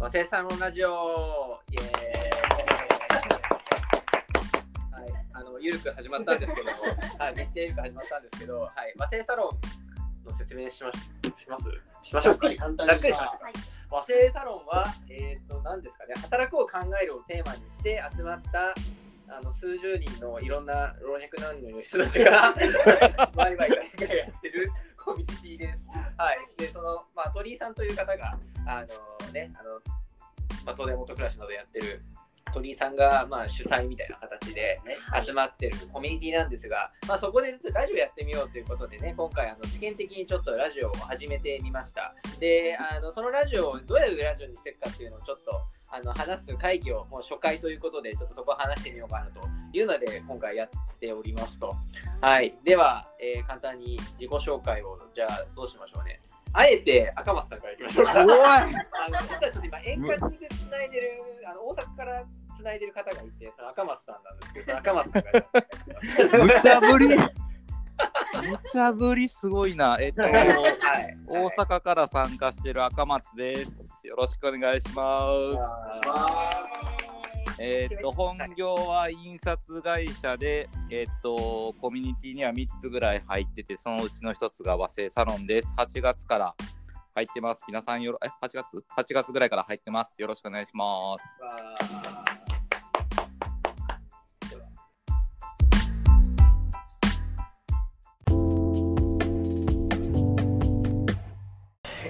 和製サロンラジオ。イエーイ。はい、あのゆるく始まったんですけど、はい、めっちゃゆるく始まったんですけど、はい、和製サロンの説明しましします？しましょうか。簡単ざっくりしましょう。はい。和製サロンは、えー、と何ですかね、働くを考えるをテーマにして集まったあの数十人のいろんな老若男女の人たちがワイワイガヤガヤやってるコミュニティです。はい、でその、まあ、鳥居さんという方が、あのね、あのまあ、東大元暮らしなどやってる鳥居さんが、まあ、主催みたいな形ではい集まってるコミュニティなんですが、まあ、そこでラジオやってみようということでね、今回あの試験的にちょっとラジオを始めてみました。で、あのそのラジオをどういうラジオにしていくかっていうのをちょっとあの話す会議をもう初回ということで、ちょっとそこを話してみようかなというので、今回やっておりますと。はい。では、えー簡単に自己紹介を、じゃあどうしましょうね。あえて赤松さんからいきましょうか。あの実はちょっと今遠隔でつないでるあの大阪からつないでる方がいてその赤松さんなんですけど赤松さんから 無茶ぶり無茶ぶりすごいな。えっと、はい大阪から参加してる赤松です。よろしくお願いします。えっと、本業は印刷会社で、えっと、コミュニティには3つぐらい入ってて、そのうちの1つが和製サロンです。8月から入ってます。皆さんよろ、え、8月 ?8 月ぐらいから入ってます。よろしくお願いします。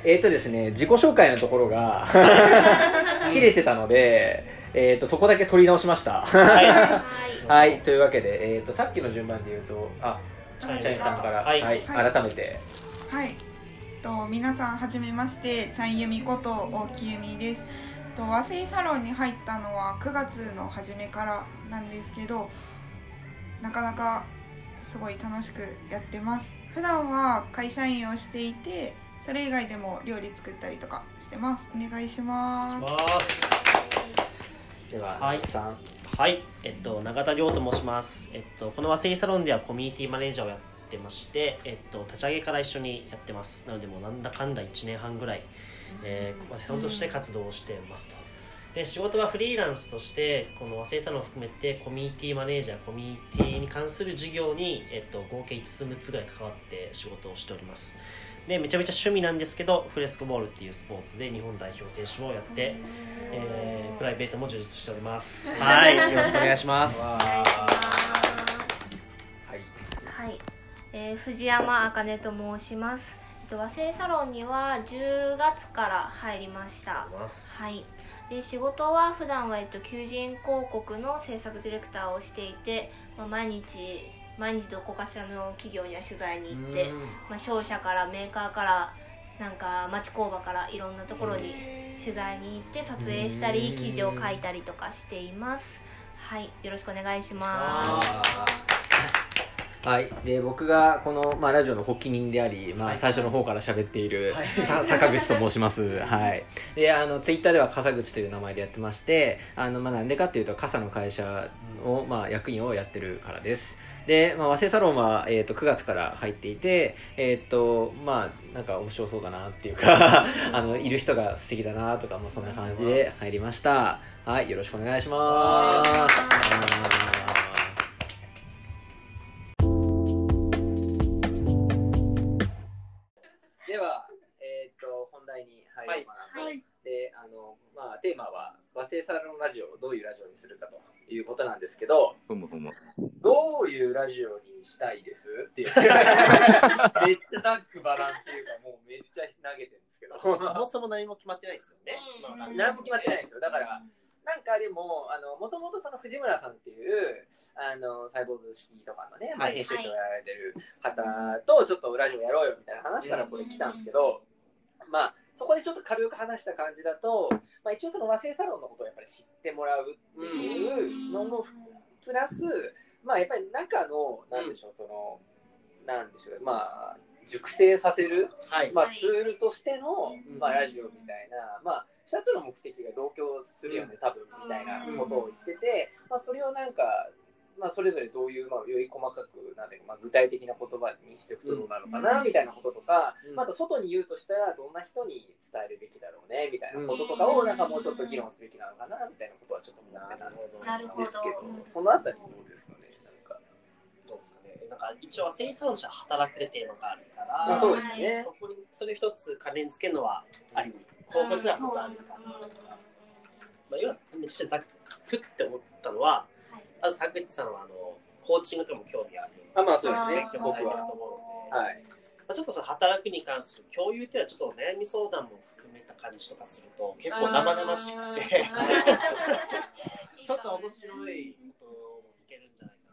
えっ、とですね、自己紹介のところが 切れてたので、えー、とそこだけ取り直しました。は はい、というわけで、えー、とさっきの順番で言うと、あ、チはいャイさんから、ははいいはい改めて、はい。と皆さんはじめまして、ちゃんゆみこと大木由美です。と和製サロンに入ったのは9月の初めからなんですけど、なかなかすごい楽しくやってます。普段は会社員をしていて、それ以外でも料理作ったりとかしてます。お願いします。では、はい。はい、えっと、永田亮と申します。えっと、この和製サロンではコミュニティマネージャーをやってまして、えっと、立ち上げから一緒にやってます。なので、もうなんだかんだ1年半ぐらい、えー、和製サロンとして活動をしてますと。で、仕事はフリーランスとして、この和製サロンを含めて、コミュニティマネージャー、コミュニティに関する事業に、えっと、合計5つ6つぐらい関わって仕事をしております。で、めちゃめちゃ趣味なんですけど、フレスコボールっていうスポーツで日本代表選手をやって、えープライベートも充実しております。はい、よろしくお願いします。わお願いしますはい。はい、えー藤山あかねと申します。えっと和製サロンには10月から入りました。はい。で仕事は普段はえっと求人広告の制作ディレクターをしていて、まあ、毎日毎日どこかしらの企業には取材に行って、まあ、商社からメーカーからなんか町工場からいろんなところに取材に行って撮影したり記事を書いたりとかしています。はい、よろしくお願いします。はい、で僕がこの、まあ、ラジオの発起人であり、まあ、最初の方から喋っている、さ坂口と申します、はい、であのツイッターでは笠口という名前でやってましてあの、まあ、なんでかっていうと傘の会社を、まあ、役員をやってるからです。で、まあ、和製サロンは、えー、と9月から入っていて、えっ、とまあなんか面白そうだなっていうか あのいる人が素敵だなとかもうそんな感じで入りました。はい。よろしくお願いしますまあ、テーマは、和製サロンラジオをどういうラジオにするかということなんですけど、ふむふむ。どういうラジオにしたいです？っていう。めっちゃざっくばらんっていうか、もうめっちゃ投げてるんですけど。そもそも何も決まってないですよね。うんまあ何も決まってないんですよ。だから、なんかでも、あの、もともとその藤村さんっていう、あの、サイボーズ式とかのね、まあ、はい編集長をやられてる方と、ちょっとラジオやろうよみたいな話からこれ来たんですけど、まあ、そこでちょっと軽く話した感じだと、まあ、一応その和製サロンのことをやっぱり知ってもらうっていうのもプラス、まあ、やっぱり中の、なんでしょう、その、なんでしょう、まあ、熟成させる、はい。まあ、はい。ツールとしての、うん。まあ、ラジオみたいな、まあ、2つの目的が同居するよね、多分みたいなことを言ってて、まあ、それをなんか、まあ、それぞれどういう、まあ、より細かくなんで、まあ、具体的な言葉にしていくとどうなのかな、みたいなこととか、うん。また外に言うとしたらどんな人に伝えるべきだろうねみたいなこととかをなんかもうちょっと議論すべきなのかなみたいなことはちょっと思ってたんですけど。そのあたりどうですかねなんか、どうですかね。なんか一応生産者働くでテーマがあるから、まあ、そうですね。そこにそれ一つ関連付けるのはあり、方法としては一つあるかな。まあ、要はめちゃくちゃざっくって思ったのは、はいまず坂口さんはあのコーチングとかも興味ある。あまあそうですね。僕はされてると思うので、は。い。まあ、ちょっとその働くに関する共有っていうのはちょっと悩み相談も含めた感じとかすると結構生々しくて。ちょっと面白いこともいけるんじゃないか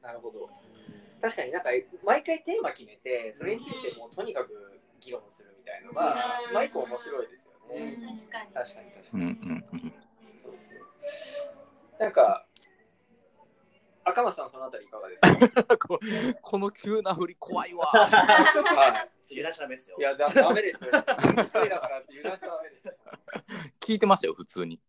ななるほど。確かになんか毎回テーマ決めてそれについてもうとにかく議論するみたいのがうん。まあ一個面白いですよね。確かに。確かに確かに。うんうんうん。そうそうなんか赤松さんそのあたりいかがですか？ここの急な振り怖いわ。はちょっと油断しちゃダメですよ。い。いやだダメですだからって油断しちゃダメですよ。聞いてましたよ、普通に。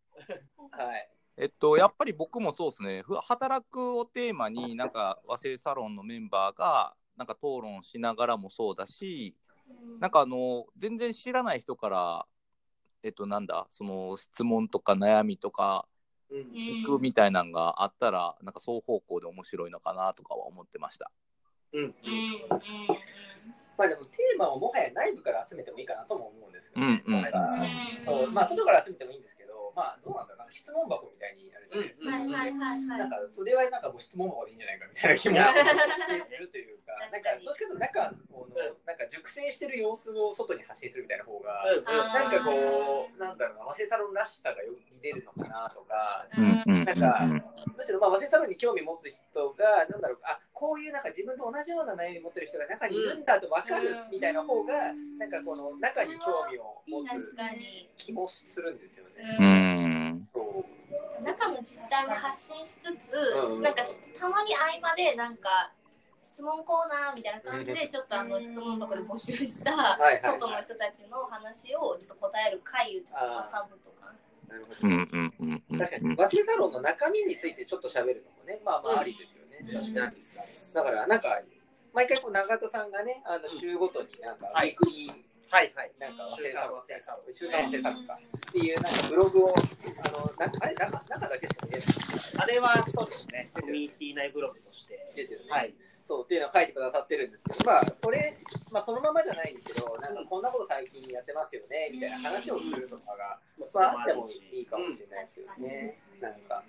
はい。えっと、やっぱり僕もそうですね、ふ働くをテーマに、なんか和製サロンのメンバーが、なんか討論しながらもそうだし、なんかあの、全然知らない人から、えっと、なんだ、その質問とか悩みとかうん聞くみたいなのがあったら、なんか双方向で面白いのかなとかは思ってました。うん。うんうんまあでもテーマをもはや内部から集めてもいいかなとも思うんですけど、うんうん。そう。まあ外から集めてもいいんですけどまあどうなんだろうなんか質問箱みたいにやるじゃないですか、はいはいはいはい。なんかそれはなんかもう質問箱でいいんじゃないかみたいな気もしてるというか、なん確かどっちかというと中このなんか熟成してる様子を外に発信するみたいな方が、うんうん。なんかこうなんだろうな和製サロンらしさがよく見れるのかなとか。うんうんなんかむしろまあ和製サロンに興味持つ人がなんだろうあこういうなんか自分と同じような悩み持ってる人が中にいるんだと分かるみたいな方がなんかこの中に興味を持つ確かに。気もするんですよね。中の実態も発信しつつ、うんなんかちょっとたまに合間でなんか質問コーナーみたいな感じでちょっとあの質問箱で募集した外の人たちの話をちょっと答える回をちょっと挟むとか。なるほどうんうんうんうん確かに和製サロンの中身についてちょっと喋るのもねまあまあありですよね。確かにだからなんか毎回こう永田さんがねあの週ごとになんかウはいィークリーはいはい。なんか和週刊製サロン和製サロン週刊和製サロンかっていうなんかブログをあのなんかあれ中中だけしか見れないあれはそうですね。コミュニティ内ブログとして。ですよね。はい。そうっていうのを書いてくださってるんですけど、まあ、これ、まあ、そのままじゃないにしろ、なんかこんなこと最近やってますよねみたいな話をするとかが、まあ、あってもいいかもしれないですよね。なんか、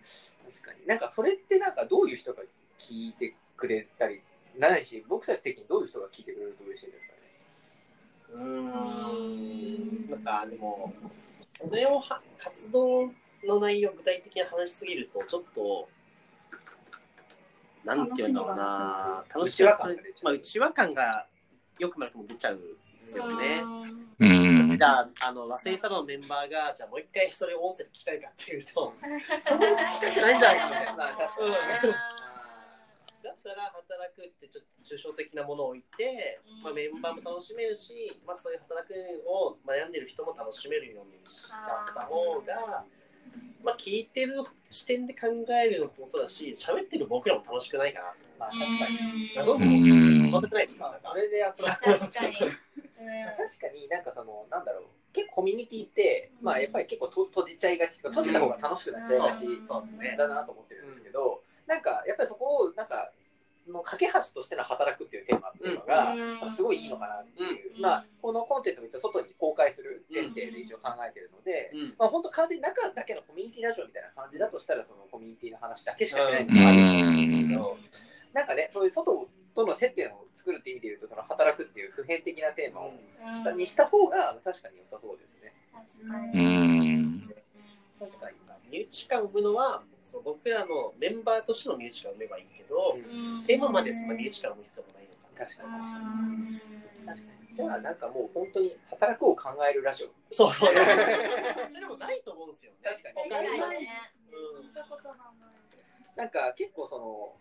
確かに。なんか、それってなんか、どういう人が聞いてくれたり、ないし、僕たち的にどういう人が聞いてくれると嬉しいんですかね。うーん。なんかでも、これをは活動の内容を具体的に話しすぎると、ちょっと、なんていうんだろうな、楽しみ感まあ、内輪感がよくなくも出ちゃうんですよね。うん。じゃあ、あの、和製サロンのメンバーが、じゃあもう一回それを音声で聞きたいかっていうと、そこ聞きたくないんじゃないかみたいな。まあ、確かにね。だったら働くってちょっと抽象的なものを置いて、まあ、メンバーも楽しめるし、まあ、そういう働くを悩んでる人も楽しめるようにしちゃった方が、まあ、聞いてる視点で考えるのもそうだし喋ってる僕らも楽しくないかな。まあ、確かに。謎もうん思ってないですか？なん。かそれで集まって確かに。確かになんかそのなんだろう。結構コミュニティって、まあやっぱり結構と閉じちゃいがち閉じた方が楽しくなっちゃいがちそうですねだなと思ってるんですけど、なんかやっぱりそこをなんかの架け橋としての働くっていうテーマっていうのが、うん。すごいいいのかなっていう、うん。まあこのコンテンツを一応外に公開する前提で一応考えてるので、うん。まあ本当完全に中だけのコミュニティラジオみたいな感じだとしたらそのコミュニティの話だけしかしないのもあるんですけど、なんかねそういう外との接点を作るっていう意味で言うとその働くっていう普遍的なテーマをしたにした方が確かに良さそうですね。確かうに。ん。確かに。身内感を生むのはそう僕らのメンバーとしての身内感を生めばいいけど、うん。テーマまでその身内感を生む必要もないのかな確かに確かに。確かに。じゃあなんかもう本当に働くを考えるラジオ。そう。それもないと思うんですよね。確かに。他にないね。うん聞いたことがない。なんか結構その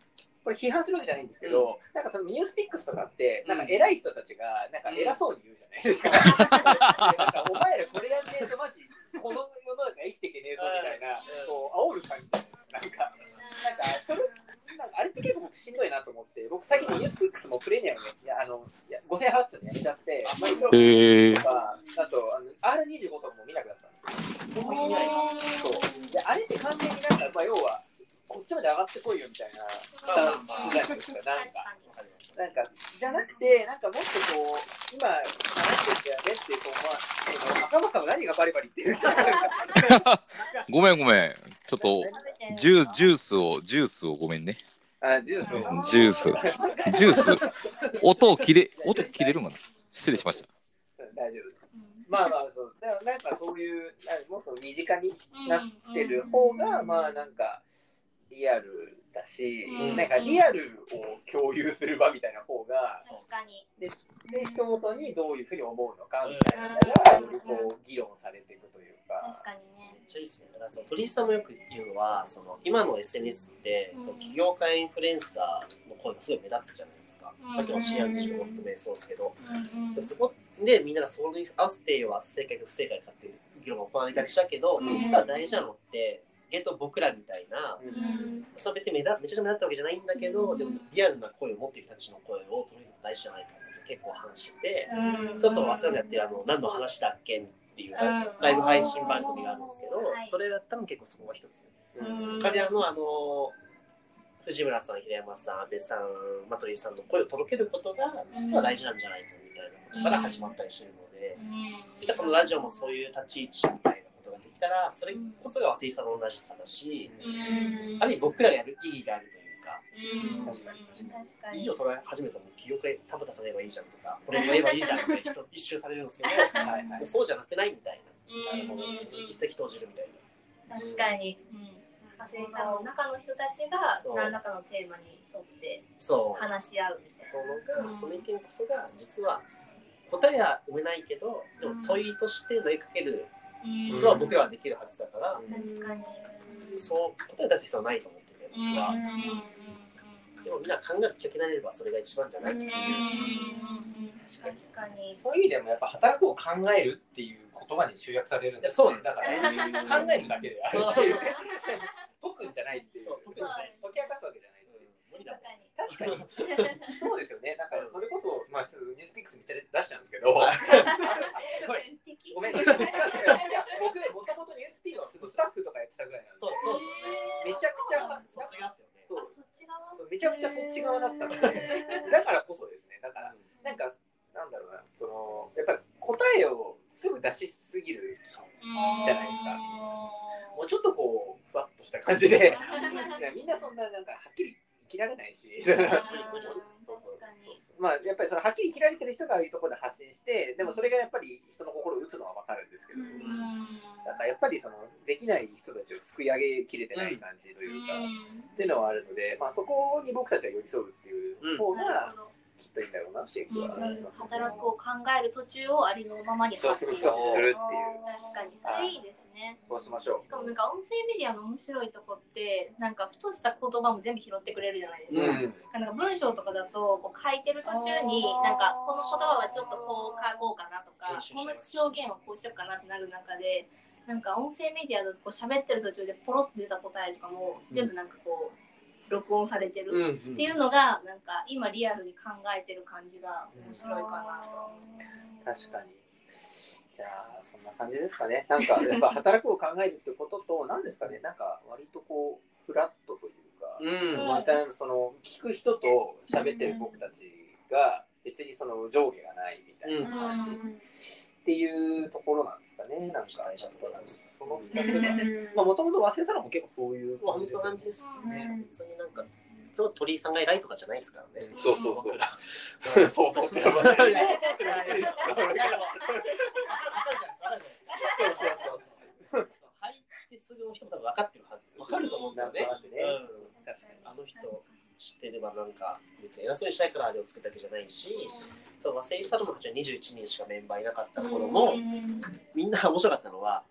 これ批判するわけじゃないんですけど、なんかそのニュースピックスとかってなんか偉い人たちがなんか偉そうに言うじゃないですか。なんかお前らこれやんねえとマジこの世の中生きていけねえぞみたいな、こう煽る感じ。ななんか、なんか、それ、なんかあれって結構しんどいなと思って、僕最近ニュースピックスもプレミアムやあの5000払ってたのやめちゃって、マイクロとか、え、あとあの R25 とかも見なくなったんですよ。見ないそうであれって完全になんか、まあ、要は、こっちまで上がってこいよみたいなスタンスじゃないですか、なんか。なんかじゃなくて、なんかもっとこう、今、話してるんだよねっていう、こう、まあ、赤松さんも何がバリバリっていう。ごめん、ごめん、ちょっとジュジュースをジュースをごめんね。あ、ジュースを。ジュースジュース。音を切れ音切れるかな。失礼しました。大丈夫。まあまあそう、だからなんかそういう、なんかもっと身近になってる方が、まあなんかリアルだし、うん。なんかリアルを共有する場みたいな方が、確かに。で、人ごとにどういうふうに思うのかみたいなのが、よりこう議論されていくというか。確かにね。めっちゃいいですね。だからその鳥居さんもよく言うのは、その今の SNS って、その起業家インフルエンサーの声がすごい目立つじゃないですか。うん。さっきの CR25 も含めそうですけど、うんうんでそこでみんながそれに合わせては正解か不正解かっていう議論が行われがちだけど、実は大事なのって、ゲート僕らみたいな、うん。うんそれ別に目立めちゃくちゃ目立ったわけじゃないんだけど、でもリアルな声を持ってる人たちの声を取るのが大事じゃないかって結構話してて、うん。ちょっと忘れなやってるあの何の話だっけ？っていううん。ライブ配信番組があるんですけど、はいそれだったら結構そこが一つ。うん。他にあの、あの、藤村さん、平山さん、安倍さん、マトリーさんの声を届けることが実は大事なんじゃないかみたいなことから始まったりしてるので、見たこのラジオもそういう立ち位置みたいなことができたら、それこそが和製さんのらしさだし、ある意味僕らがやる意義があるというか、うん。確かに確かに。いいを捉え始めたらもう記憶で田畑さんが言えばいいじゃんとか、これが言えばいいじゃんって人一周されるんですけど、はいはい。そうじゃなくないみたいな、うんなるほど一石投じるみたいな。確かに。和製さんの中の人たちがそう何らかのテーマに沿ってそう。話し合うみたいものが、その意見こそが実は答えは埋めないけどでも問いとして投げかけるなことは僕らはできるはずだから、確かに。そう答え出す必要はないと思ってて僕は、うんでもみんな考えるきっかけになればそれが一番じゃないっていう、確かに。そういう意味でもやっぱ働くを考えるっていう言葉に集約されるんですいやそうなんです。だから考えるだけであるっていう。解くんじゃないっていう。そう解くんじゃない。解き明かすわけじゃない確かに。そうですよね。だからそれこそ、まあ、ニュースピックスめっちゃ出しちゃうんですけど 側だったので。だからこそですね。だからなんかなんだろうな。そのやっぱり答えをすぐ出しすぎるじゃないですか。もうちょっとこうふわっとした感じで。みんなそんななんかはっきり生きられないし。まあやっぱりそのはっきり生きられてる人がああいうところで発信してでもそれがやっぱり人の心を打つのは分かるんですけど、なんかやっぱりそのできない人たちをすくい上げきれてない感じというか、っていうのはあるので、まあ、そこに僕たちは寄り添うっていう方がきっといいんだろうなっていう気はします。働くを考える途中をありのままに発信するそうするっていう。確かにそれいいですね。そうしましょう。しかもなんか音声メディアの面白いとこってなんかふとした言葉も全部拾ってくれるじゃないですか、うん。なんか文章とかだとこう書いてる途中になんかこの言葉はちょっとこう書こうかなとかこの表現はこうしようかなってなる中でなんか音声メディアだとこう喋ってる途中でポロッと出た答えとかも全部なんかこう録音されてる。うんっていうのがなんか今リアルに考えてる感じが面白いかなと。確かに。じゃあそんな感じですかね。なんかやっぱ働くを考えるってことと何ですかね。なんか割とこうフラットというか、うん。またその聞く人と喋ってる僕たちが別にその上下がないみたいな感じっていうところなんですかねなんか。大事なところなん。ですその2つまあもともと忘れたのも結構そういう感じですね。別になんかその鳥居さんが偉いとかじゃないですからね。そうそうそう。そうそうそう。そうそうそう。入ってすぐの人も多分分かってるはず分かると思う。んですよねあの人知ってればなんか別に偉そうにしたいからあれを作ったわけじゃないしそう和製スタロの8は21人しかメンバーいなかった頃もみんな面白かったのは、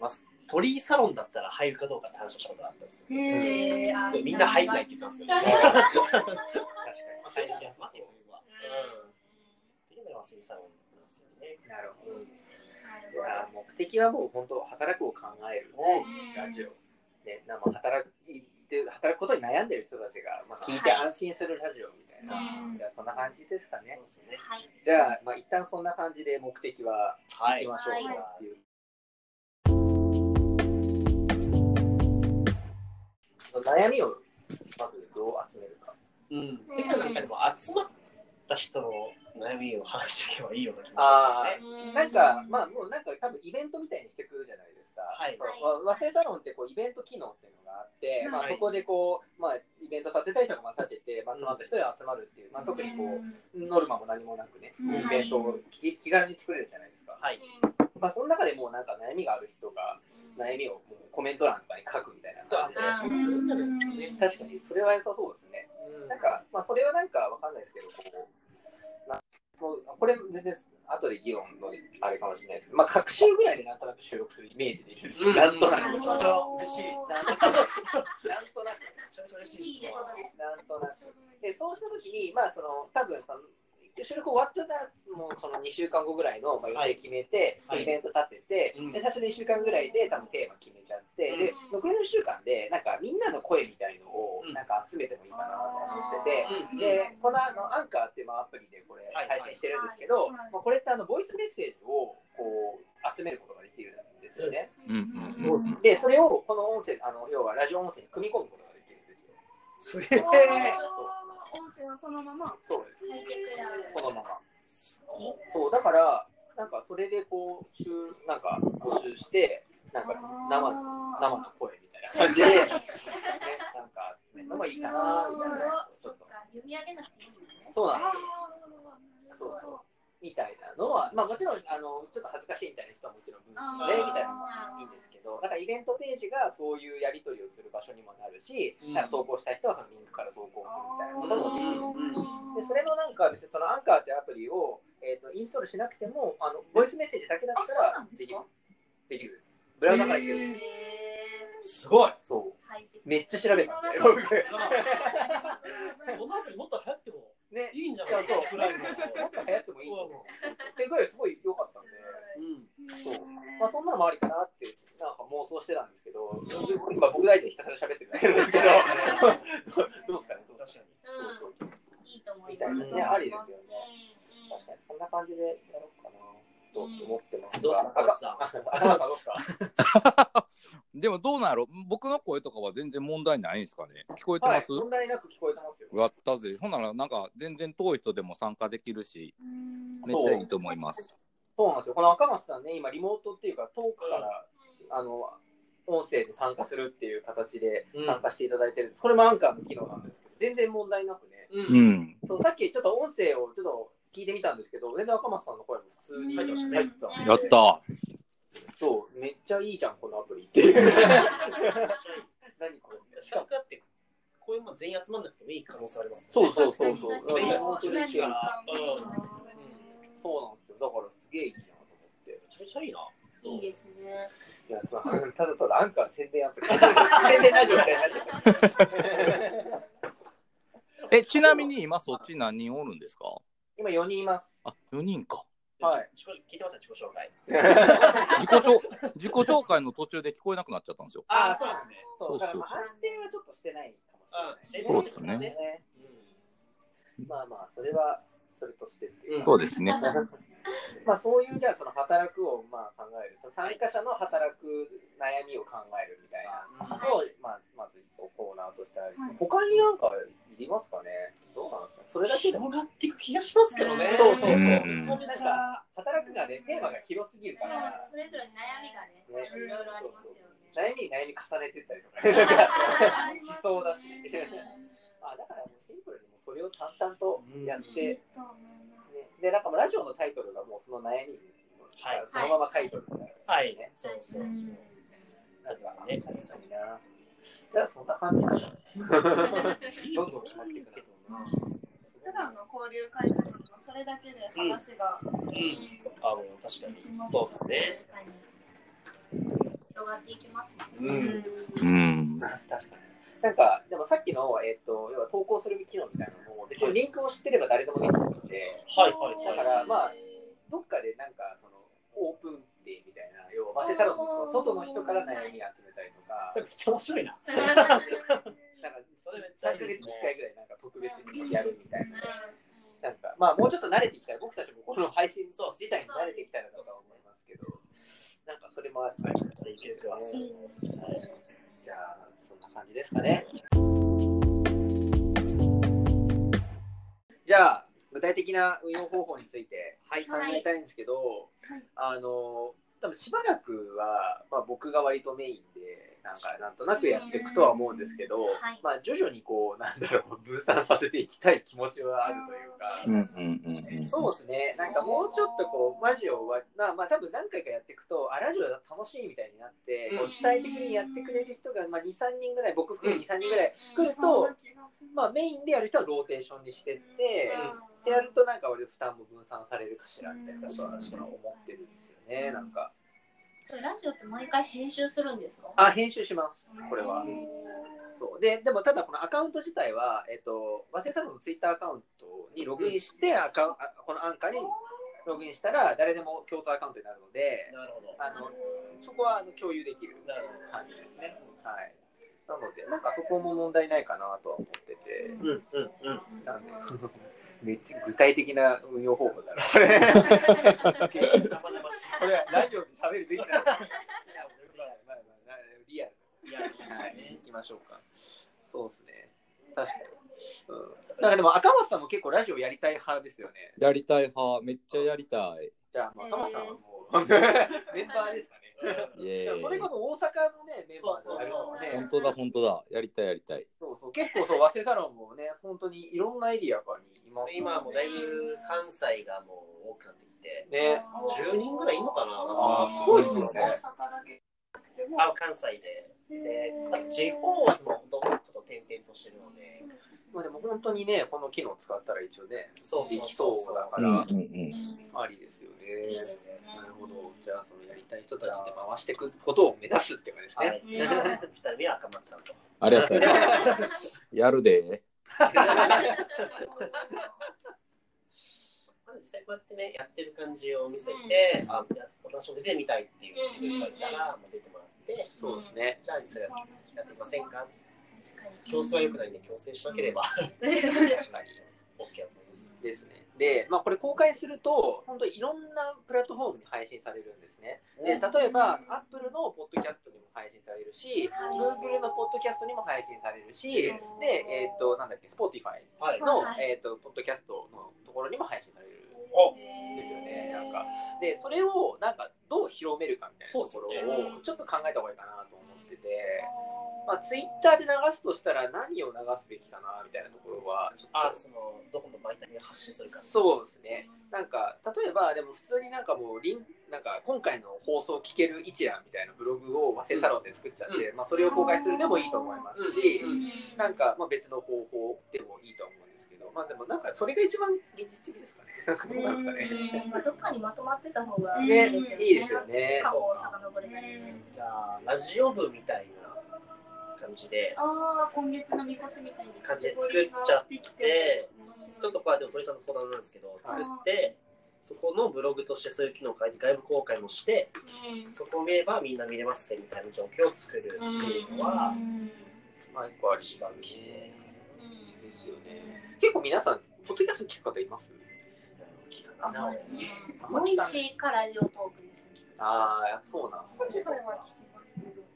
まあ、鳥居サロンだったら入るかどうかって話をしたことがあったんですよ。みんな入んないって言ったんですよ。確かに。うん。っていうのが和製サロンなんですよね。なるほど。うんじゃあ目的はもう本当働くを考えるラジオ、ね、なまあ働てる働くことに悩んでる人たちが、まあ、聞いて安心するラジオみたいな、はいじゃあそんな感じですかね。そうですねはい。じゃあ、まあ、一旦そんな感じで目的ははい。いきましょうはい。かってい。う、悩みをまずどう集めるか。うん。てかなんかでも集まった人の悩みを話していけばいいような気もしあますよね。うなんか、まあ、もうなんか多分イベントみたいにしてくるじゃないですか。はい。そう。わ和製サロンってこうイベント機能っていうのがあって、まあ、はいそこでこう、まあ、イベント立てたい人がまあ立てて、まあ、集まった人が集まるっていう、まあ、特にこう、ノルマも何もなくね、うんイベントを気気軽に作れるじゃないですか。はい。まあ、その中でもうなんか悩みがある人が、悩みをもうコメント欄とかに書くみたいな確かに、それは良さそうですね。なんか、まあ、それはなんかわかんないですけど、こう、なこれ全然後で議論のあれかもしれないですけど、まあ、各週ぐらいでなんとなく収録するイメージでいるんですよ。うんなんとなく。なるほど嬉しい なんとなく。なんとなく。いいですねなんとなく。で、そうしたときに、まあ、その、多分その、収録終わったら、もうその2週間後ぐらいの、まあ、予定決めて、はい。イベント立てて、うん。で最初の1週間ぐらいで多分テーマ決めちゃって、でうん。残りの1週間でなんかみんなの声みたいのをうん。なんか集めてもいいかなと思ってて、うん。でこのあのアンカーっていうまあアプリでこれはい配信してるんですけど、はいまあ、これってあのボイスメッセージをこう集めることができるんですよね。うん。うん。うん。でそれをこの音声あの要はラジオ音声に組み込むことができるんですよ。すげえ音声はそのまま。そうそのまま。そうだからなんかそれでこう週なんか募集してなんか生生の声みたいな感じで、ね、なんか集めるのもいいかなみたいな。ちょ読み上げなくていいんですねそうなんですよ。そうそう。みたいなのはまあもちろんあのちょっと恥ずかしいみたいな人はもちろん文章でみたいなのもいいんですけどだからイベントページがそういうやり取りをする場所にもなるし、うん。なんか投稿したい人はそのリンクから投稿ともでそれのなんか別にそのアンカーってアプリを、えー、とインストールしなくてもあのボイスメッセージだけだったあらできる。できる。ブラウザからいける、へすごい。そう。めっちゃ調べた。んで僕このアプリもっと流行ってもね。いいんじゃい？やそう。もっと流行ってもいいう。んってぐらいすごい良かったんで、そう。まあ、そんなのもありかなってなんか妄想してたんですけど今僕大体ひたすら喋ってるだけなんですけど。どうですかね？どうですか？ねそうそういいと思いみたいますなねありですよね。うん確かに。そんな感じでやろうかな。と思ってますどう でもどうなんやろ？僕の声とかは全然問題ないんですかね？聞こえてはい。ます、問題なく聞こえてますよ。やったぜ。ほんならなんか全然遠い人でも参加できるしめっそうちゃいいと思います。そう。なんですよ。この赤松さんね、今リモートっていうか遠くから、あの音声で参加するっていう形でうん参加していただいてるんです。これもアンカーの機能なんですけど、全然問題なくね。うんうんそうさっきちょっと音声をちょっと聞いてみたんですけど、全然赤松さんの声も普通に入ってましたね入っやったそう、めっちゃいいじゃん、このアプリっていう。何これしかもだってこういうもん全員集まんなくてもいい可能性ありますねそうそうそう。確かにリモートで一緒にからうんそうなんですよ。だからすげえいいなと思って。めちゃめちゃいいな。いいですね。いや、まあ ただただアンカー宣伝アプリ。宣伝ラジオみたいになっちゃった。えちなみに今そっち何人おるんですか？今4人います。あ4人かはい自己聞いてました自己紹介。自己紹自己紹介の途中で聞こえなくなっちゃったんですよああ、そうですね。そう、そうそう安定はちょっとしてないかもしれない。そうですねねまあまあ、それはそれとしてっていう。か。そうですね。まあそういうじゃあその働くをまあ考える、その参加者の働く悩みを考えるみたいな。のを、まあ、まず一個コーナーとしてある。はい。他になんかいりますかね？どうなんですかそれだけでも。広がっていく気がしますけどね。そうそうそう。うん。なんか働くがね、テーマが広すぎるから、それぞれ悩みがね、ね。いろいろありますよね。悩みに悩み重ねてったりとか、しそうだし。あだからもうシンプルにを淡々とやって、ね、でなんかもうラジオのタイトルがもうその悩みに、はいそのまま書いてるみたいな、はいね。そうそうそう。なんかね確かにな。じゃあそんな感じかな。どんどん決まっていくな。普段の交流会とかもそれだけで話が、うん。あ、もう確かに。そうですね。確かに。広がっていきますね。うんうん確かに。なんか、でもさっきの、えっ、ー、と、要は投稿する機能みたいなのも、別にリンクを知ってれば誰でもできるので、はいはい、だから、まあ、どっかでなんか、その、オープンデーみたいな、要は、バセ外の人から悩み集めたりとか。それめっちゃ面白いな。なんか、それめっちゃいい、ね、3ヶ月に1回ぐらい、なんか特別にやるみたいな。なんか、まあ、もうちょっと慣れてきたら、僕たちもこの配信そう自体に慣れてきたらとか思いますけど、なんか、それもあったりとか、いいですよね。はい、じゃあ感じですかね。じゃあ、具体的な運用方法について考えたいんですけど、はいあの、多分しばらくは、まあ、僕が割とメインで、なんかなんとなくやっていくとは思うんですけど、はい。まあ徐々にこう、なんだろう、分散させていきたい気持ちはあるというか、うんうんうんうん。そうですね、なんかもうちょっとこう、ラジオは、まあ、まあ、多分何回かやっていくと、あ、ラジオ楽しいみたいになって、こう主体的にやってくれる人が、まあ、2、3人ぐらい、僕含め2、3人ぐらい来ると、まあ、メインでやる人はローテーションにしてって、でやると、なんか俺、負担も分散されるかしらみたいなことは思ってるんですよね、なんか。ラジオって毎回編集するんですか？あ、編集します、これは。そう。ででもただこのアカウント自体は、えっと、和製サロンのツイッターアカウントにログインして、アカウこのアンカーにログインしたら誰でも共通アカウントになるのでなるほど。あのそこはあの共有できる感じですね。はい。なのでなんかそこも問題ないかなとは思ってて。うんうんうん。なんでめっちゃ具体的な運用方法だなこれ。ラジオで喋るべきだリアル。行きましょうか。そうですね。確かに。うん。なんかでも赤松さんも結構ラジオやりたい派ですよね。やりたい派、めっちゃやりたい。じゃあ、まあ赤松さんはもう、メンバーですか それこそ大阪のね、メンバーであるかもね。本当だ、本当だ。やりたい、やりたい。そうそう。結構そう、早稲サロンもね、本当にいろんなエリアからにいます今はもうだいぶ関西がもう多くなってきてね。10人ぐらいいんのかな？あーすごいっすよね大阪だけあ関西でであと地方はもうどんどんちょっと転々としてるのでまあでも本当にね、この機能使ったら一応ね、そうできそうだから、うんうんうん。ありですよね。いいですねなるほど。じゃあ、そのやりたい人たちで回していくことを目指すっていうかですね。はいうん2人目は赤松さんとありがとうございます。やるで。まあ実際こうやってねやってる感じを見せて、あや私も出てみたいっていう人がいたら、もう出てもらってそうですね。じゃあ実際やってみませんか確かに強制は良くないんで強制しなければ確かに。OK だと思いますですね。で、まあ、これ公開すると、本当いろんなプラットフォームに配信されるんですね。で、例えば、Apple のポッドキャストにも配信されるし、Google のポッドキャストにも配信されるし、で、えっ、と、なんだっけ、Spotify はいの、はいえっ、と、ポッドキャストのところにも配信されるおんですよね。か。で、それを、なんか、どう広めるかみたいなところを、ちょっと考えた方がいいかなと思ってて、まあ、Twitter で流すとしたら何を流すべきかな、みたいなところは、ちょっと。あそのどこの媒体に発信するか。そうですね。なんか、例えば、でも普通になんかもうリン、なんか今回の放送聞ける一覧みたいなブログを和製サロンで作っちゃって、まあそれを公開するでもいいと思いますし、なんかまあ別の方法でもいいと思うど、まあでもなんかそれが一番現実的ですかね。なんかどうなんですかね。まあ、どっかにまとまってた方がいいねですよね。いいですよね過去を遡れたりね。じゃあラジオ部みたいな感じでああ今月のみこしみたいに感じで作っちゃってちょっとこうやっておとりさんの相談なんですけど作ってそこのブログとしてそういう機能を書いて外部公開もしてそこを見ればみんな見れますねみたいな状況を作るっていうのはまあ一個ありですよね。ですよね。結構皆さん、ポッドキャスト聞く方います？聞かないな俺あんまボイ聞かないかラジオトークですね。ああ、そうなんですね。Spotify は聞きます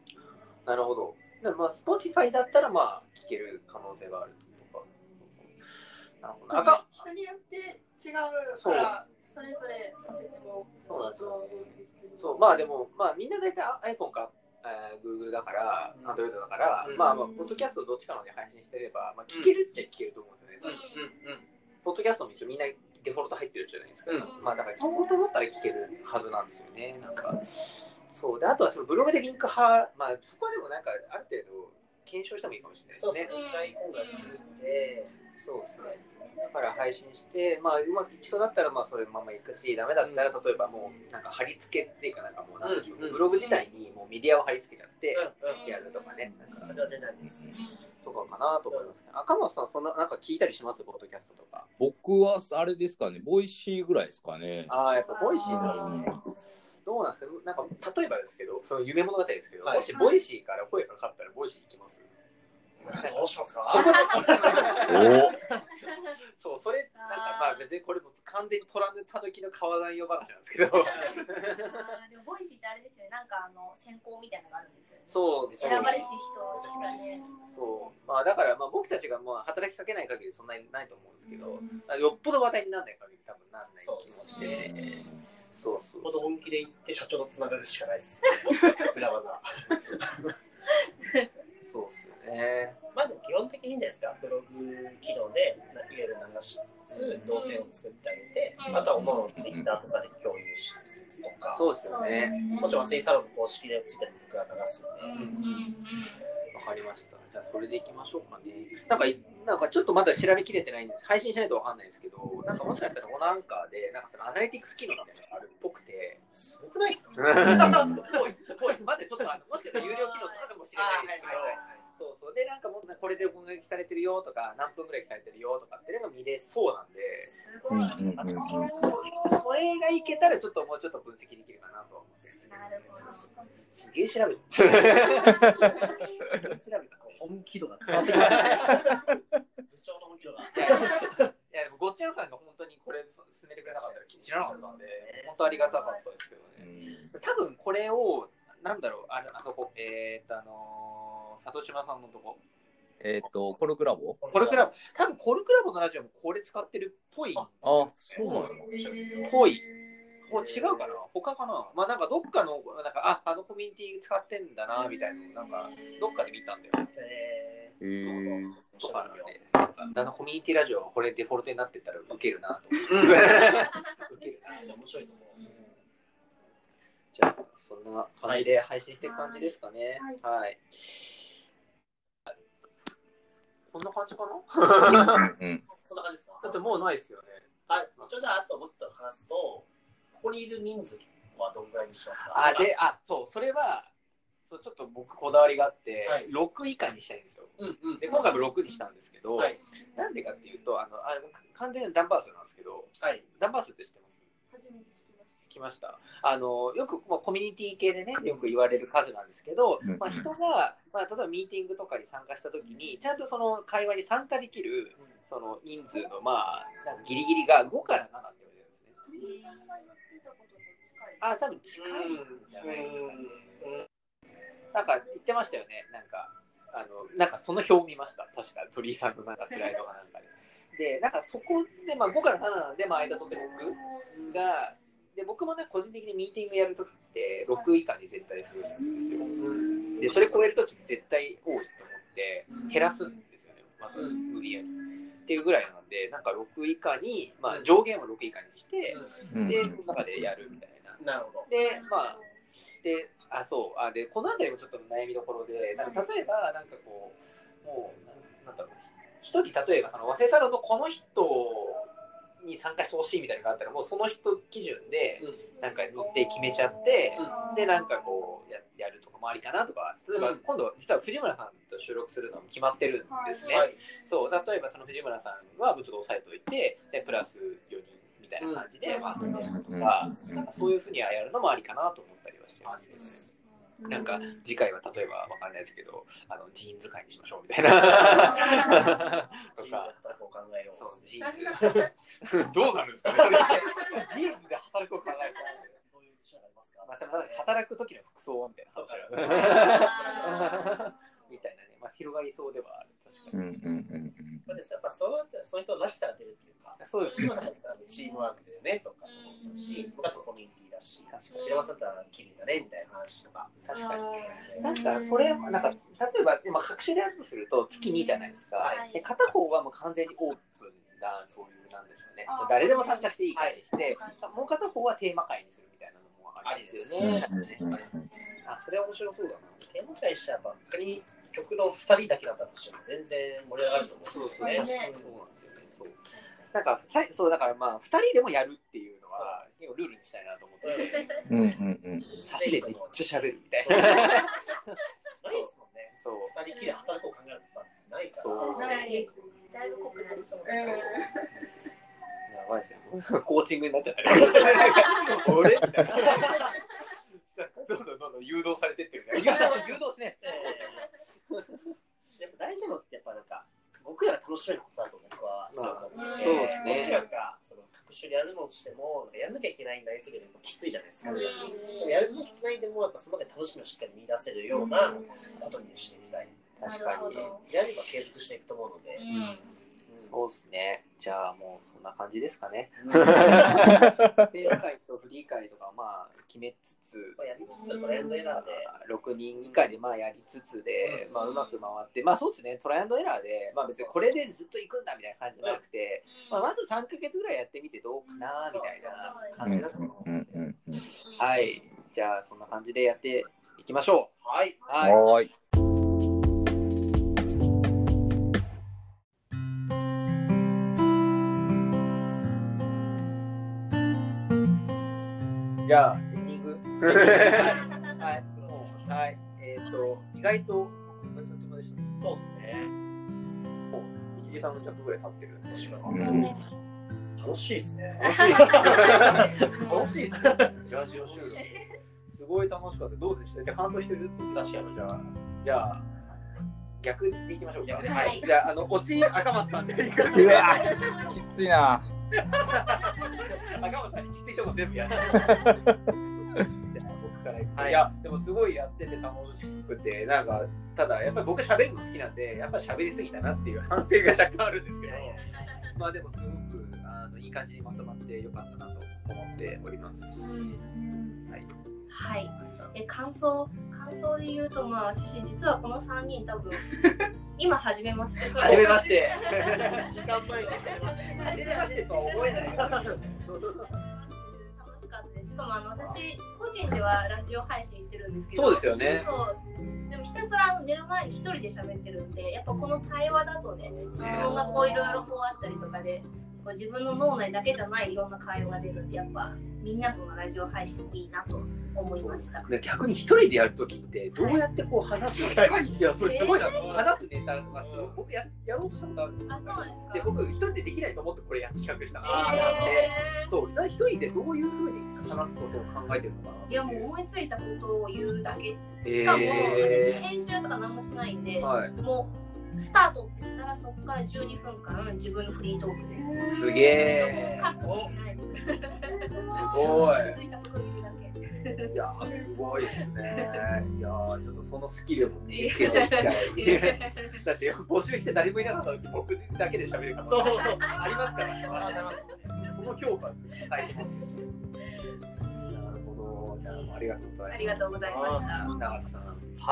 けどなるほど。まあ、Spotify だったら、まあ、聞ける可能性があるとか。なるほど。赤人によって違うからそれぞれ載せてもそうなんですよそうですけどそう、まあでも、まあみんな大体 iPhone か、えー、Google だから、うん Android だから、うんまあまあ、ポッドキャストどっちかので配信してれば、まあ聞けるっちゃ聞けると思うんですよね。ポッドキャストも一応みんなデフォルト入ってるじゃないですか。うんまあだから聞こうと思ったら聞けるはずなんですよね。なんか。そう。で、あとはそのブログでリンクは、まあそこはでもなんかある程度検証してもいいかもしれないですねそうですね。そうですね。だから配信して、まあ、うまくいきそうだったら、まあ、それままいくし、ダメだったら、例えばもう、なんか貼り付けっていうか、なんかもう、なんでしょう、ブログ自体にもうメディアを貼り付けちゃって、うんやるとかね、なんか、それは全然ないですとかかなと思いますね。赤松さん、そんな、なんか聞いたりします？ポッドキャストとか。僕はあれですかね、ボイシーぐらいですかね。ああ、やっぱ、ボイシーうなんですね。んどうなんですか？なんか、例えばですけど、その夢物語ですけど、はいもしボイシーから声かかったら、ボイシー行きます？どうしますか？そうそれなんかまあ別にこれも完全に取らぬたぬきの皮算用話なんですけど。でもボイシーってあれですよね、なんかあの選考みたいなのがあるんですよね。そう選ばれし人しかね。そう。まあだからまあ僕たちがまあ働きかけない限りそんなにないと思うんですけど、よっぽど話題にならない限り多分なんない気もしてそうそうほど本気で言って社長とつながるしかないです。裏技。そうっすよね。まあでも基本的にいいんじゃないですか。ブログ機能でいわゆる流しつつ、動線を作ってあげて、あとは主のツイッターとかで共有しつつとか、そうですよね。ね。もちろんセイサロンの公式でついてる僕が流すので、うんうんうん。わかりました。じゃあそれでいきましょうかね。なんかなんかちょっとまだ調べきれてないんです。配信しないとわかんないですけどなんかもしかしたらこのアンカーでなんかそのアナリティクス機能みたいなのがあるっぽくてすごくないですか？まだちょっとあのもしかしたら有料機能とかかもしれないですけどそうそうでなんかもうこれで攻撃されてるよとか何分ぐらい聞かれてるよとかっていうのが見れそうなんですごい。なうんうんうんうんそれがいけたらちょっともうちょっと分析できるかなとは思ってるほど。すげえ調べる調べた本気度が伝わってきますね。部長の本気度が。いやごっちゃんさんが本当にこれ進めてくれなかったら知らなかったんで本当ありがたかったですけどね多分これをなんだろう？あれあそこ。えー、っとあのー、里島さんのとこ。えっと、コルクラボ？コルクラボ。多分コルクラボのラジオもこれ使ってるっぽい。あ、そうなのぽい。ほ違うかな？他かな？まあなんかどっかのなんかああのコミュニティ使ってんだなみたいなのなんかどっかで見たんだよ。えへー。とかなんでなんかあのコミュニティラジオがこれデフォルトになってったらウケるなと思って。ウケる。なー、面白いと思う。じゃあ、そんな感じで配信していく感じですかね。はい。こんな感じかな？うんそんな感じですか？だってもうないですよね。はい、一応じゃあ、あともっと話すと、ここにいる人数はどんぐらいにしますか？あ、で、あ、そう、それは、そうちょっと僕こだわりがあって、はい6以下にしたいんですよ。うんうん。で、今回も6にしたんですけど、はい。なんでかっていうと、あの、あ完全にダンバー数なんですけど、はい。ダンバー数って知ってきました。あのよく、まあ、コミュニティ系でねよく言われる数なんですけど、うん。まあ、人が、まあ、例えばミーティングとかに参加した時にちゃんとその会話に参加できるその人数のまあなんかギリギリが5から7って言われてるんですね。鳥居さん。が言ってたことと近い。あ多分近いんじゃないですかね。なんか言ってましたよね。なんかあのなんかその表を見ました。確か鳥居さんのなんかスライドかなんかで。でなんかそこで、まあ、5から7なんで、まあ、間取って6がで僕もね個人的にミーティングやるときって6以下に絶対するんですよ。でそれ超えるとき絶対多いと思って減らすんですよね。まず無理やり。っていうぐらいなんでなんか6以下に、まあ、上限を6以下にしてうん。でその中でやるみたいな。なるほど。で、まあ、で、あ、そう、あ、で、このあたりもちょっと悩みどころで、なんか例えば、なんかこう、もう、なんなんだろう、一人、例えば、その和製サロンのこの人に参加してほしいみたいなのがあったら、もうその人基準で、なんか日程決めちゃって、で、なんかこうや、やるとかもありかなとか、例えば、うん今度、実は藤村さんと収録するのも決まってるんですね。はい。そう、例えばその藤村さんは、ちょっと押さえておいて、で、プラス4人みたいな感じで、うんまあ、うんとか、なんかそういうふうにはやるのもありかなと思ったりはしてますけどね。なんか次回は例えばわかんないですけど、あのジーンズ会にしましょうみたいな。とチーズか、働くを考えよう。そうジーンズ。どうなるんですかね。ジーンズで働くを考えるそういう自信ありますか？まあ、働く時の服装みたいな。みたいなね、まあ広がりそうではある。確かに。うんうんうん。まあです。やっぱそうやってその人らしさが出るっていうか、そうです。今だったらチームワークでねとかそうだし、僕だとコミュニティだし、平松だったら綺麗だねみたいな話とか。確かに。なんかそれなんか例えば今各種でやるとすると月2じゃないですか、はい。で片方はもう完全にオープンなそういうなんでしょうねそう誰でも参加していい会にして、もう片方はテーマ会にするみたいなのもありですよね。うんうんうんあそれは面白そうだな。テーマ会したらば仮に曲の2人だけだったとしても全然盛り上がると思うんですよね。そうなんですよねそうなんかさいそうだからまあ2人でもやるっていうのは結構ルールにしたいなと思っててうんうんうん差しでめっちゃ喋るみたいそうな ないですもんね。そう2人きりで働こう考えることないから。そうないですね。だいぶ濃くなりそうです。やばいですよ。コーチングになっちゃったり。俺？みたいな。どんどんどんどん誘導されてってるね。誘導誘導しないですね。やっ大事なのってやっぱなんか僕らが楽しめることだと僕はすごい思って、まあそうですね。もちろんかその各種やるのとしてもやらなきゃいけないになりすぎるときついじゃないですか、うん。でもやらなきゃいけないでもやっぱその中で楽しみをしっかり見出せるようなことにしていきたい、確かにやれば継続していくと思うので、うんそうですね。じゃあもうそんな感じですかね。うん。テーマ会とフリー会とかまあ決めつつやりつつトレンドエラーで。6人以下でまあやりつつで、まあ、うまく回って、まあそうですね、トライアンドエラーで、まあ別にこれでずっと行くんだみたいな感じじゃなくて、まあ、まず3ヶ月ぐらいやってみてどうかなみたいな感じだと思う。うん。うん。うん。はい、じゃあそんな感じでやっていきましょはい、う。はい。はーい。じゃあエンディング。はい。はい。はい。えっ、と、意外と、でしたね。そうですね1時間弱ぐらい経ってるんで。確かうんに楽しいですね楽しい。楽しいですね。ラジオ収録。すごい楽しかった。どうでした？じゃあ感想一人ずつ。確かにじゃあ、じゃあ、逆でいきましょうか。逆ではいじゃあ、あの、落ち赤松さんで いく。うわきついな。赤松さんにきついとこ全部やって。じゃあ僕からいくといや、でもすごいやってて楽しくて、なんか、ただ、やっぱり僕喋るの好きなんで、やっぱり喋りすぎたなっていう反省が若干あるんですけど、まあでもすごくあのいい感じにまとまってよかったなと思っております。はい。はい。え感想感想で言うとまあ私実はこの3人多分 今初めまして。はじめまして。時間前に始めましたねはじめましてとは思えない。楽しかったです。しかもあの私個人ではラジオ配信してるんですけど。そうですよねそう。でもひたすら寝る前に一人で喋ってるんで、やっぱこの対話だとね、質問がこういろいろこうあったりとかで、こう自分の脳内だけじゃないいろんな会話が出るんで、やっぱみんなとのラジオ配信いいなと思いました。で逆に一人でやるときってどうやってこう話すの？いやそれすごいな、話すネタとか僕ややろうとしたことあるんですよ。あ、そうなんですか？で僕一人でできないと思ってこれや企画した。のえー。そうだから一人でどういうふうに話すことを考えてるのかな？いやもう思いついたことを言うだけ。えしかも、私ー編集とか何もしないんで、はい。もうスタートってしたらそこから12分間自分のフリートークで。す。すげえカットもしないすごい。思いやーすごいですね。いやーちょっとそのスキルも身につけていきたいだって募集して誰もいなかった時僕だけで喋るから。そうありますから。その恐怖は最高です。しなるほど。じゃあありがとうございますありがとうございました。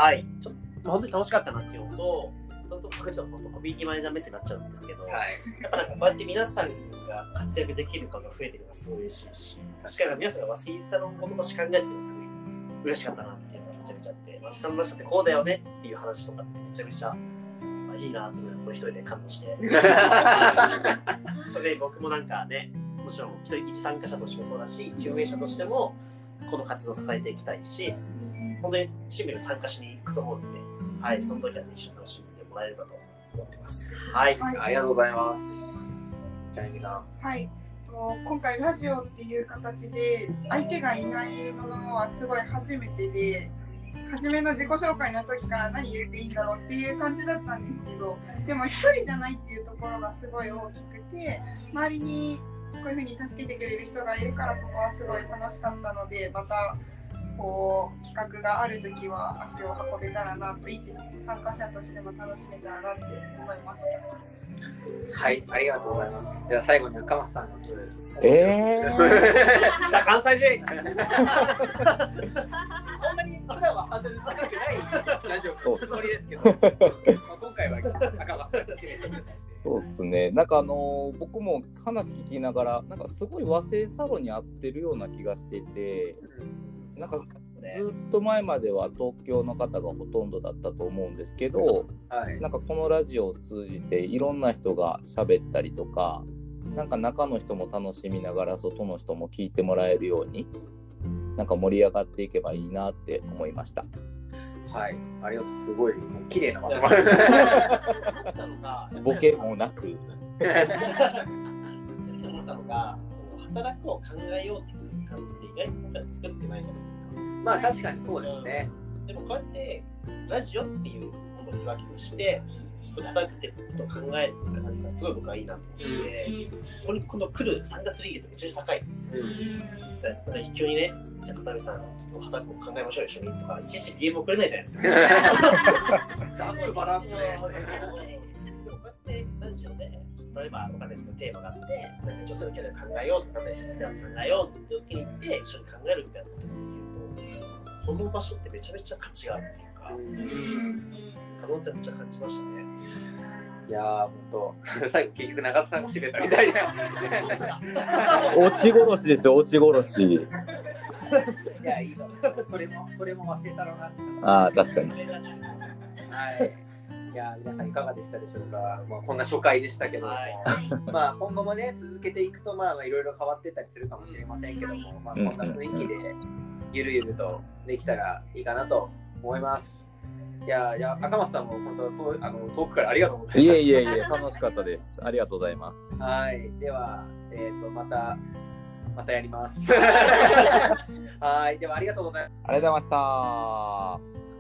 はい。ちょっと、本当に楽しかったなっていうのと、本当、僕ちょっとコミュニティマネージャー目線になっちゃうんですけど、はいやっぱなんかこうやって皆さんが活躍できるかが増えてるのがすごい嬉しいし、確かに皆さんが和製サロンこととして考えてるのがすごい嬉しかったなっていうのがめちゃめちゃあって、和製さんの人ってこうだよねっていう話とかってめちゃめちゃ、まあ、いいなと思って、一人で感動して。で、僕もなんかね、もちろん一人一参加者としてもそうだし、一運営者としてもこの活動を支えていきたいし、本当にチームに参加しに行くと思うんで、はい、その時はぜひ一緒に楽しんでもらえればと思ってます。はい。はいありがとうございますじゃあゆみさはい、と今回ラジオっていう形で相手がいないものはすごい初めてで初めの自己紹介の時から何言っていいんだろうっていう感じだったんですけどでも一人じゃないっていうところがすごい大きくて周りにこういうふうに助けてくれる人がいるからそこはすごい楽しかったのでまたこう企画がある時は足を運べたらなと一参加者としても楽しめたらなって思いました。んはいありがとうございます。じゃあ最後に赤松さんがす。るえー。じゃあ関西人。こんなに普段はハードル高くない。ラジオのつもりですけど、まあ、今回は赤松さんが締めてくれたんで。そうっすね。なんかあのー僕も話聞きながら、なんかすごい和製サロンに合ってるような気がしてて、なんかずっと前までは東京の方がほとんどだったと思うんですけど、はいなんかこのラジオを通じていろんな人が喋ったりとか、なんか中の人も楽しみながら外の人も聞いてもらえるように、なんか盛り上がっていけばいいなって思いました。はい、ありがとう。すごい、もう綺麗なまとまいり。ボケもなく、思ったのがその働くを考えようっていう空間って意外と僕ら作ってないじゃないですか。まあ確かにそうですね。でもこうやってラジオっていうものに分けとしてこ叩くってことを考えるのがすごい僕はいいなと思ってて、これこの来る参加する意義ってめちゃめちゃ高い。だから一挙にね、じゃあ、笠見さん、ちょっと畑を考えましょう、一緒にとか、いちいち DM 送れないじゃないですか。ダブルバランスで。例えば、わかんないですテーマがあって、なんか女性のキャラ考えようとか、ね、じゃあ考えようって時に行って、一緒に考えるみたいなことができると、この場所ってめちゃめちゃ価値があるっていうか、可能性めっちゃ感じましたね。いやー、ほんと、最後結局長田さんが締めたみたいな。落ち殺しですよ、落ち殺し。いや、いいの。これも、これも忘れたろうなし。ああ、確かに。はい。いや、皆さんいかがでしたでしょうか。まあ、こんな初回でしたけども、はい まあ、今後もね、続けていくと、まあ、まあいろいろ変わってったりするかもしれませんけども、まあ、こんな雰囲気で、ゆるゆるとできたらいいかなと思います。いや、いや、赤松さんも本当、とあの遠くからありがとうございます。いえいえいえ、楽しかったです。ありがとうございます。はい、では、えっ、と、また、またやります。はい、ではありがとうございます。ありがとうございました。